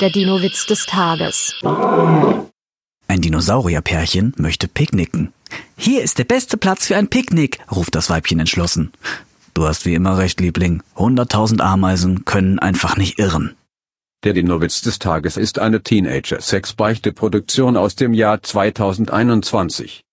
Der Dino-Witz des Tages. Ein Dinosaurierpärchen möchte picknicken. Hier ist der beste Platz für ein Picknick, ruft das Weibchen entschlossen. Du hast wie immer recht, Liebling. Hunderttausend Ameisen können einfach nicht irren. Der Dino-Witz des Tages ist eine Teenager-Sex-Beichte-Produktion aus dem Jahr 2021.